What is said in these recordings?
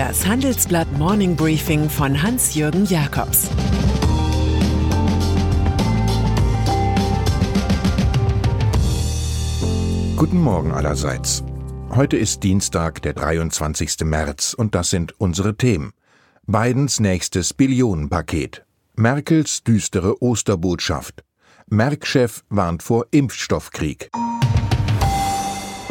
Das Handelsblatt Morning Briefing von Hans-Jürgen Jakobs Guten Morgen allerseits. Heute ist Dienstag, der 23. März, und das sind unsere Themen. Bidens nächstes Billionenpaket. Merkels düstere Osterbotschaft. Merck-Chef warnt vor Impfstoffkrieg.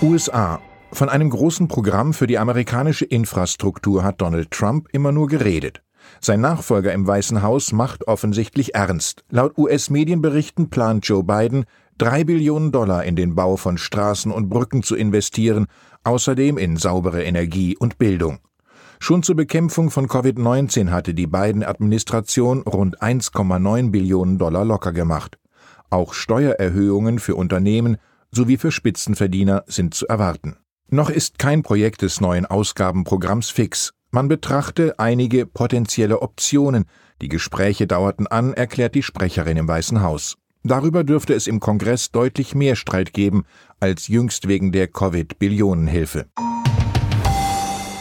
USA. Von einem großen Programm für die amerikanische Infrastruktur hat Donald Trump immer nur geredet. Sein Nachfolger im Weißen Haus macht offensichtlich ernst. Laut US-Medienberichten plant Joe Biden, drei Billionen Dollar in den Bau von Straßen und Brücken zu investieren, außerdem in saubere Energie und Bildung. Schon zur Bekämpfung von Covid-19 hatte die Biden-Administration rund 1,9 Billionen Dollar locker gemacht. Auch Steuererhöhungen für Unternehmen sowie für Spitzenverdiener sind zu erwarten. Noch ist kein Projekt des neuen Ausgabenprogramms fix. Man betrachte einige potenzielle Optionen. Die Gespräche dauerten an, erklärt die Sprecherin im Weißen Haus. Darüber dürfte es im Kongress deutlich mehr Streit geben als jüngst wegen der Covid-Billionenhilfe.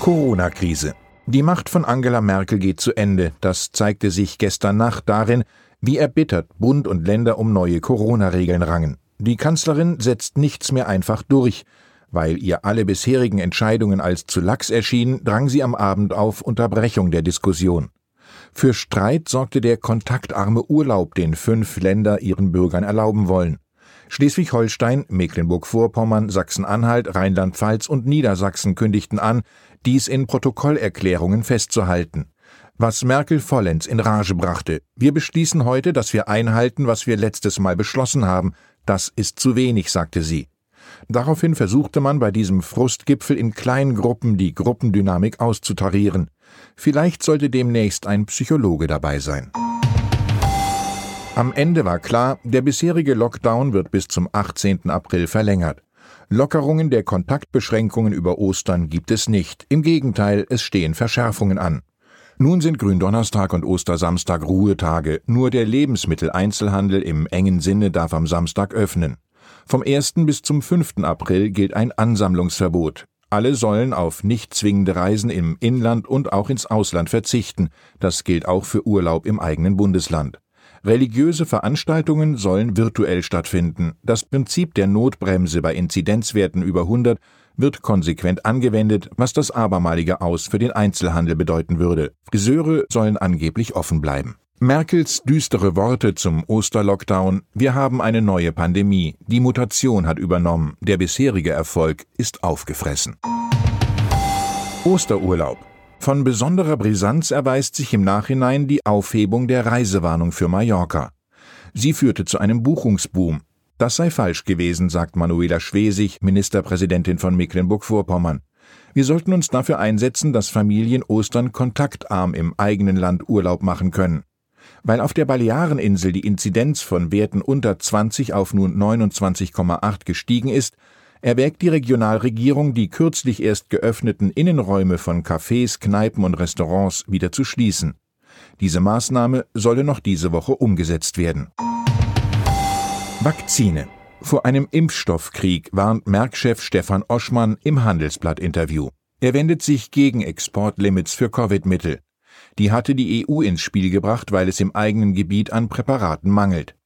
Corona-Krise. Die Macht von Angela Merkel geht zu Ende. Das zeigte sich gestern Nacht darin, wie erbittert Bund und Länder um neue Corona-Regeln rangen. Die Kanzlerin setzt nichts mehr einfach durch. Weil ihr alle bisherigen Entscheidungen als zu lax erschienen, drang sie am Abend auf Unterbrechung der Diskussion. Für Streit sorgte der kontaktarme Urlaub, den fünf Länder ihren Bürgern erlauben wollen. Schleswig-Holstein, Mecklenburg-Vorpommern, Sachsen-Anhalt, Rheinland-Pfalz und Niedersachsen kündigten an, dies in Protokollerklärungen festzuhalten. Was Merkel vollends in Rage brachte. Wir beschließen heute, dass wir einhalten, was wir letztes Mal beschlossen haben, das ist zu wenig, sagte sie. Daraufhin versuchte man bei diesem Frustgipfel in kleinen Gruppen die Gruppendynamik auszutarieren. Vielleicht sollte demnächst ein Psychologe dabei sein. Am Ende war klar, der bisherige Lockdown wird bis zum 18. April verlängert. Lockerungen der Kontaktbeschränkungen über Ostern gibt es nicht. Im Gegenteil, es stehen Verschärfungen an. Nun sind Gründonnerstag und Ostersamstag Ruhetage. Nur der Lebensmitteleinzelhandel im engen Sinne darf am Samstag öffnen. Vom 1. bis zum 5. April gilt ein Ansammlungsverbot. Alle sollen auf nicht zwingende Reisen im Inland und auch ins Ausland verzichten. Das gilt auch für Urlaub im eigenen Bundesland. Religiöse Veranstaltungen sollen virtuell stattfinden. Das Prinzip der Notbremse bei Inzidenzwerten über 100 wird konsequent angewendet, was das abermalige Aus für den Einzelhandel bedeuten würde. Friseure sollen angeblich offen bleiben. Merkels düstere Worte zum Osterlockdown Wir haben eine neue Pandemie, die Mutation hat übernommen, der bisherige Erfolg ist aufgefressen. Osterurlaub Von besonderer Brisanz erweist sich im Nachhinein die Aufhebung der Reisewarnung für Mallorca. Sie führte zu einem Buchungsboom. Das sei falsch gewesen, sagt Manuela Schwesig, Ministerpräsidentin von Mecklenburg-Vorpommern. Wir sollten uns dafür einsetzen, dass Familien Ostern kontaktarm im eigenen Land Urlaub machen können. Weil auf der Baleareninsel die Inzidenz von Werten unter 20 auf nun 29,8 gestiegen ist, erwägt die Regionalregierung, die kürzlich erst geöffneten Innenräume von Cafés, Kneipen und Restaurants wieder zu schließen. Diese Maßnahme solle noch diese Woche umgesetzt werden. Vakzine. Vor einem Impfstoffkrieg warnt Merck-Chef Stefan Oschmann im Handelsblatt-Interview. Er wendet sich gegen Exportlimits für Covid-Mittel. Die hatte die EU ins Spiel gebracht, weil es im eigenen Gebiet an Präparaten mangelt.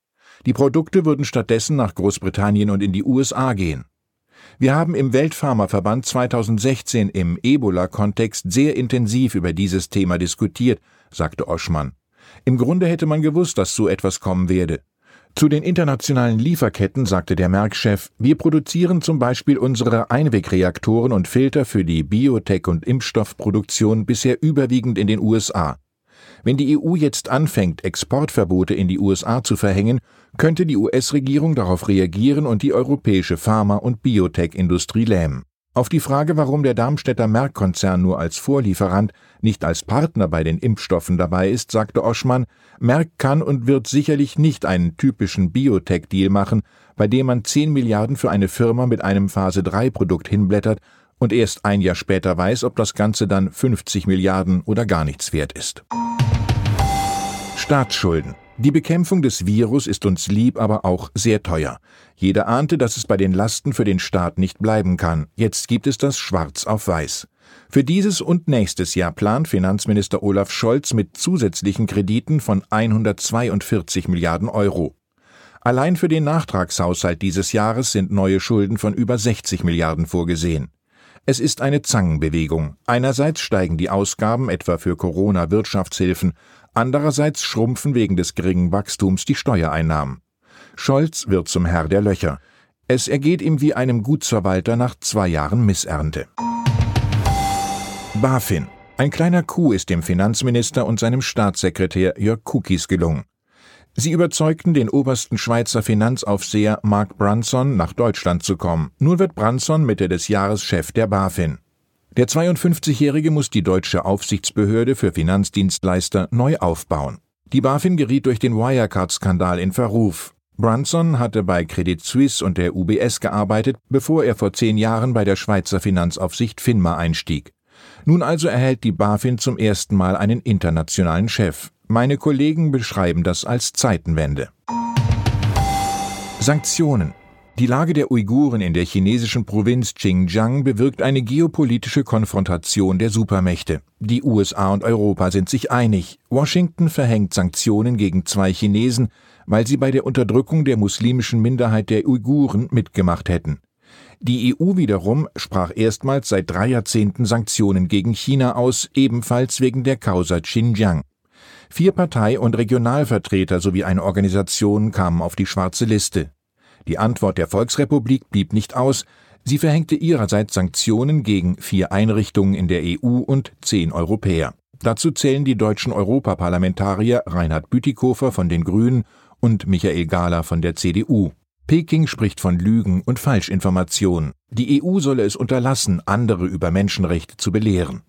Die Produkte würden stattdessen nach Großbritannien und in die USA gehen. Wir haben im Weltpharmaverband 2016 im Ebola-Kontext sehr intensiv über dieses Thema diskutiert, sagte Oschmann. Im Grunde hätte man gewusst, dass so etwas kommen werde. Zu den internationalen Lieferketten sagte der Merck-Chef, wir produzieren zum Beispiel unsere Einwegreaktoren und Filter für die Biotech- und Impfstoffproduktion bisher überwiegend in den USA. Wenn die EU jetzt anfängt, Exportverbote in die USA zu verhängen, könnte die US-Regierung darauf reagieren und die europäische Pharma- und Biotech-Industrie lähmen. Auf die Frage, warum der Darmstädter Merck-Konzern nur als Vorlieferant, nicht als Partner bei den Impfstoffen dabei ist, sagte Oschmann, Merck kann und wird sicherlich nicht einen typischen Biotech-Deal machen, bei dem man 10 Milliarden für eine Firma mit einem Phase-3-Produkt hinblättert und erst ein Jahr später weiß, ob das Ganze dann 50 Milliarden oder gar nichts wert ist. Staatsschulden. Die Bekämpfung des Virus ist uns lieb, aber auch sehr teuer. Jeder ahnte, dass es bei den Lasten für den Staat nicht bleiben kann. Jetzt gibt es das schwarz auf weiß. Für dieses und nächstes Jahr plant Finanzminister Olaf Scholz mit zusätzlichen Krediten von 142 Milliarden Euro. Allein für den Nachtragshaushalt dieses Jahres sind neue Schulden von über 60 Milliarden vorgesehen. Es ist eine Zangenbewegung. Einerseits steigen die Ausgaben etwa für Corona-Wirtschaftshilfen, andererseits schrumpfen wegen des geringen Wachstums die Steuereinnahmen. Scholz wird zum Herr der Löcher. Es ergeht ihm wie einem Gutsverwalter nach zwei Jahren Missernte. BaFin. Ein kleiner Coup ist dem Finanzminister und seinem Staatssekretär Jörg Kukis gelungen. Sie überzeugten den obersten Schweizer Finanzaufseher Mark Brunson, nach Deutschland zu kommen. Nun wird Brunson Mitte des Jahres Chef der BaFin. Der 52-Jährige muss die deutsche Aufsichtsbehörde für Finanzdienstleister neu aufbauen. Die BaFin geriet durch den Wirecard-Skandal in Verruf. Brunson hatte bei Credit Suisse und der UBS gearbeitet, bevor er vor zehn Jahren bei der Schweizer Finanzaufsicht FINMA einstieg. Nun also erhält die BaFin zum ersten Mal einen internationalen Chef. Meine Kollegen beschreiben das als Zeitenwende. Sanktionen. Die Lage der Uiguren in der chinesischen Provinz Xinjiang bewirkt eine geopolitische Konfrontation der Supermächte. Die USA und Europa sind sich einig. Washington verhängt Sanktionen gegen zwei Chinesen, weil sie bei der Unterdrückung der muslimischen Minderheit der Uiguren mitgemacht hätten. Die EU wiederum sprach erstmals seit drei Jahrzehnten Sanktionen gegen China aus, ebenfalls wegen der Causa Xinjiang. Vier Partei- und Regionalvertreter sowie eine Organisation kamen auf die schwarze Liste. Die Antwort der Volksrepublik blieb nicht aus, sie verhängte ihrerseits Sanktionen gegen vier Einrichtungen in der EU und zehn Europäer. Dazu zählen die deutschen Europaparlamentarier Reinhard Bütikofer von den Grünen und Michael Gahler von der CDU. Peking spricht von Lügen und Falschinformationen. Die EU solle es unterlassen, andere über Menschenrechte zu belehren.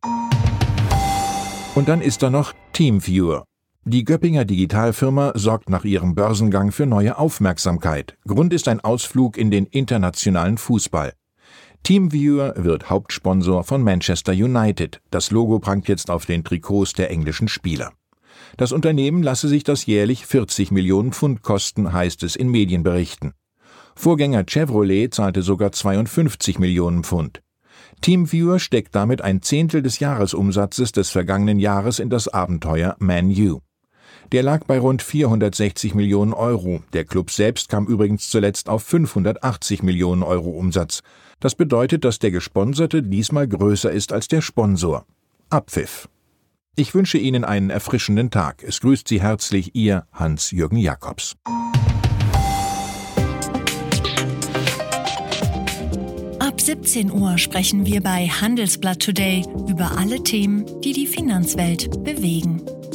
Und dann ist da noch Teamviewer. Die Göppinger Digitalfirma sorgt nach ihrem Börsengang für neue Aufmerksamkeit. Grund ist ein Ausflug in den internationalen Fußball. Teamviewer wird Hauptsponsor von Manchester United. Das Logo prangt jetzt auf den Trikots der englischen Spieler. Das Unternehmen lasse sich das jährlich 40 Millionen Pfund kosten, heißt es in Medienberichten. Vorgänger Chevrolet zahlte sogar 52 Millionen Pfund. Teamviewer steckt damit ein Zehntel des Jahresumsatzes des vergangenen Jahres in das Abenteuer Man U. Der lag bei rund 460 Millionen Euro. Der Club selbst kam übrigens zuletzt auf 580 Millionen Euro Umsatz. Das bedeutet, dass der Gesponserte diesmal größer ist als der Sponsor. Abpfiff. Ich wünsche Ihnen einen erfrischenden Tag. Es grüßt Sie herzlich Ihr Hans-Jürgen Jakobs. Ab 17 Uhr sprechen wir bei Handelsblatt Today über alle Themen, die die Finanzwelt bewegen.